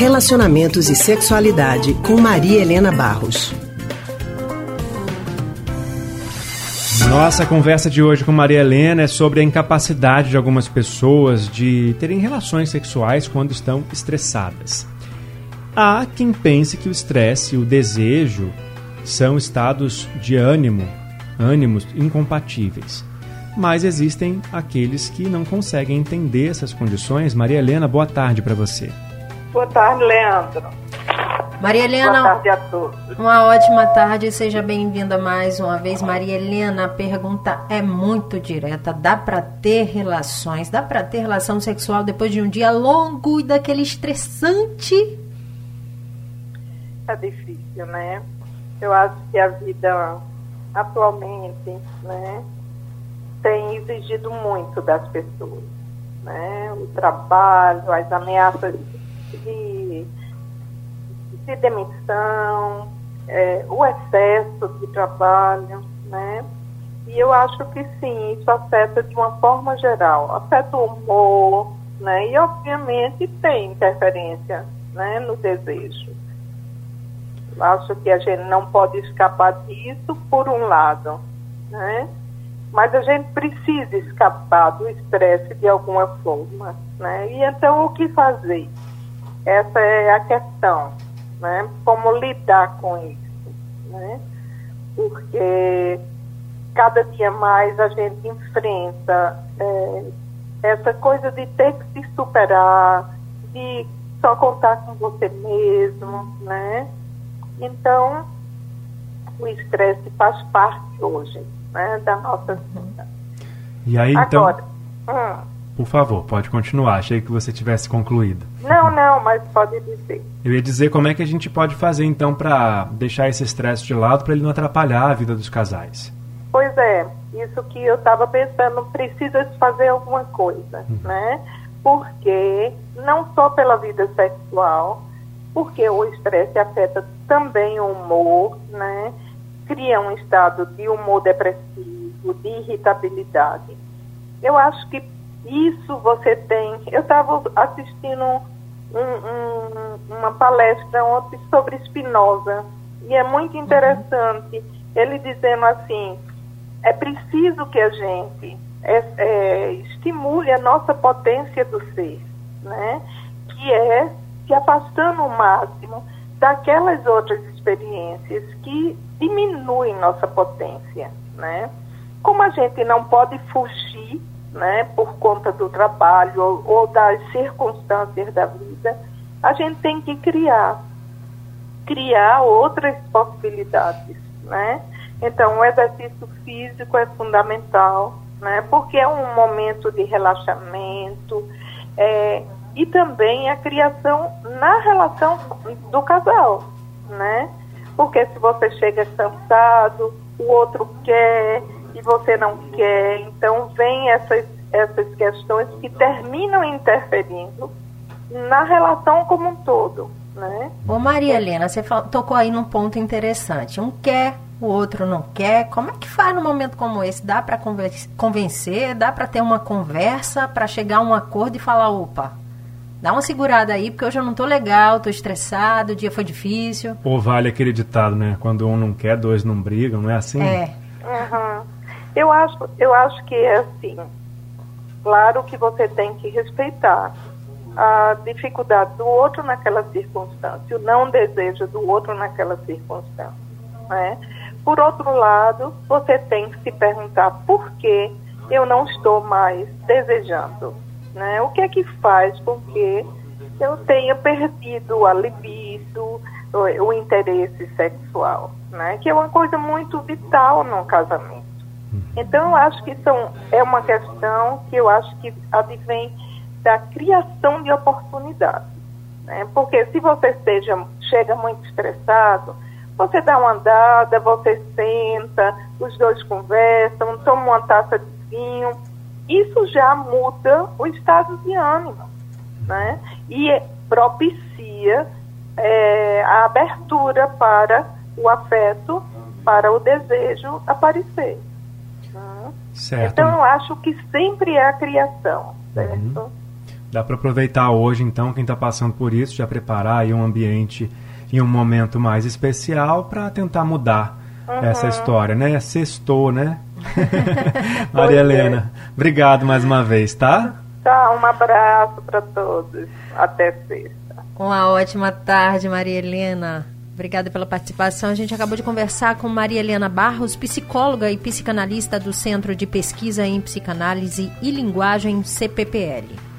Relacionamentos e Sexualidade com Maria Helena Barros. Nossa conversa de hoje com Maria Helena é sobre a incapacidade de algumas pessoas de terem relações sexuais quando estão estressadas. Há quem pense que o estresse e o desejo são estados de ânimo, ânimos incompatíveis. Mas existem aqueles que não conseguem entender essas condições. Maria Helena, boa tarde para você. Boa tarde, Leandro. Maria Helena, Boa tarde a todos. uma ótima tarde, seja bem-vinda mais uma vez. Maria Helena, a pergunta é muito direta. Dá para ter relações, dá para ter relação sexual depois de um dia longo e daquele estressante? É difícil, né? Eu acho que a vida atualmente, né, tem exigido muito das pessoas, né? O trabalho, as ameaças de, de demissão, é, o excesso de trabalho, né? E eu acho que sim, isso afeta de uma forma geral, afeta o humor, né? E obviamente tem interferência, né, no desejo. Eu acho que a gente não pode escapar disso por um lado, né? Mas a gente precisa escapar do estresse de alguma forma, né? E então o que fazer? Essa é a questão, né? Como lidar com isso, né? Porque cada dia mais a gente enfrenta é, essa coisa de ter que se superar, de só contar com você mesmo, né? Então, o estresse faz parte hoje, né, da nossa vida. E aí, então, Agora, por favor, pode continuar. Achei que você tivesse concluído. não, não, mas pode dizer. Eu ia dizer como é que a gente pode fazer então para deixar esse estresse de lado para ele não atrapalhar a vida dos casais. Pois é, isso que eu estava pensando, precisa se fazer alguma coisa, né? Porque não só pela vida sexual, porque o estresse afeta também o humor, né? Cria um estado de humor depressivo, de irritabilidade. Eu acho que isso você tem. Eu estava assistindo um- um- uma palestra ontem sobre Spinoza e é muito interessante ele dizendo assim: é preciso que a gente é, é, estimule a nossa potência do ser, né? Que é se afastando o máximo daquelas outras experiências que diminuem nossa potência, né? Como a gente não pode fugir, né, por conta do trabalho ou, ou das circunstâncias da vida, a gente tem que criar, criar outras possibilidades, né? Então, o exercício físico é fundamental, né? Porque é um momento de relaxamento é, e também a criação na relação do casal, né? Porque se você chega cansado, o outro quer e você não quer, então vem essas essas questões que terminam interferindo na relação como um todo, né? Ô Maria Helena, você fal- tocou aí num ponto interessante. Um quer, o outro não quer. Como é que faz num momento como esse? Dá para convencer? Dá para ter uma conversa para chegar a um acordo e falar, opa, dá uma segurada aí, porque hoje eu não tô legal, tô estressado, o dia foi difícil. Ou vale aquele ditado, né? Quando um não quer, dois não brigam, não é assim? É. Eu acho, eu acho que é assim. Claro que você tem que respeitar a dificuldade do outro naquela circunstância, o não desejo do outro naquela circunstância. Né? Por outro lado, você tem que se perguntar por que eu não estou mais desejando. Né? O que é que faz com que eu tenha perdido a libido, o, o interesse sexual, né? que é uma coisa muito vital no casamento. Então, eu acho que são, é uma questão que eu acho que advém da criação de oportunidades. Né? Porque se você esteja, chega muito estressado, você dá uma andada, você senta, os dois conversam, tomam uma taça de vinho, isso já muda o estado de ânimo. Né? E propicia é, a abertura para o afeto, para o desejo aparecer. Certo. Então eu acho que sempre é a criação, certo? Dá para aproveitar hoje, então, quem está passando por isso, já preparar aí um ambiente e um momento mais especial para tentar mudar uhum. essa história, né? Sextou, né? Maria é. Helena, obrigado mais uma vez, tá? Tchau, um abraço para todos. Até sexta. Uma ótima tarde, Maria Helena. Obrigada pela participação. A gente acabou de conversar com Maria Helena Barros, psicóloga e psicanalista do Centro de Pesquisa em Psicanálise e Linguagem CPPL.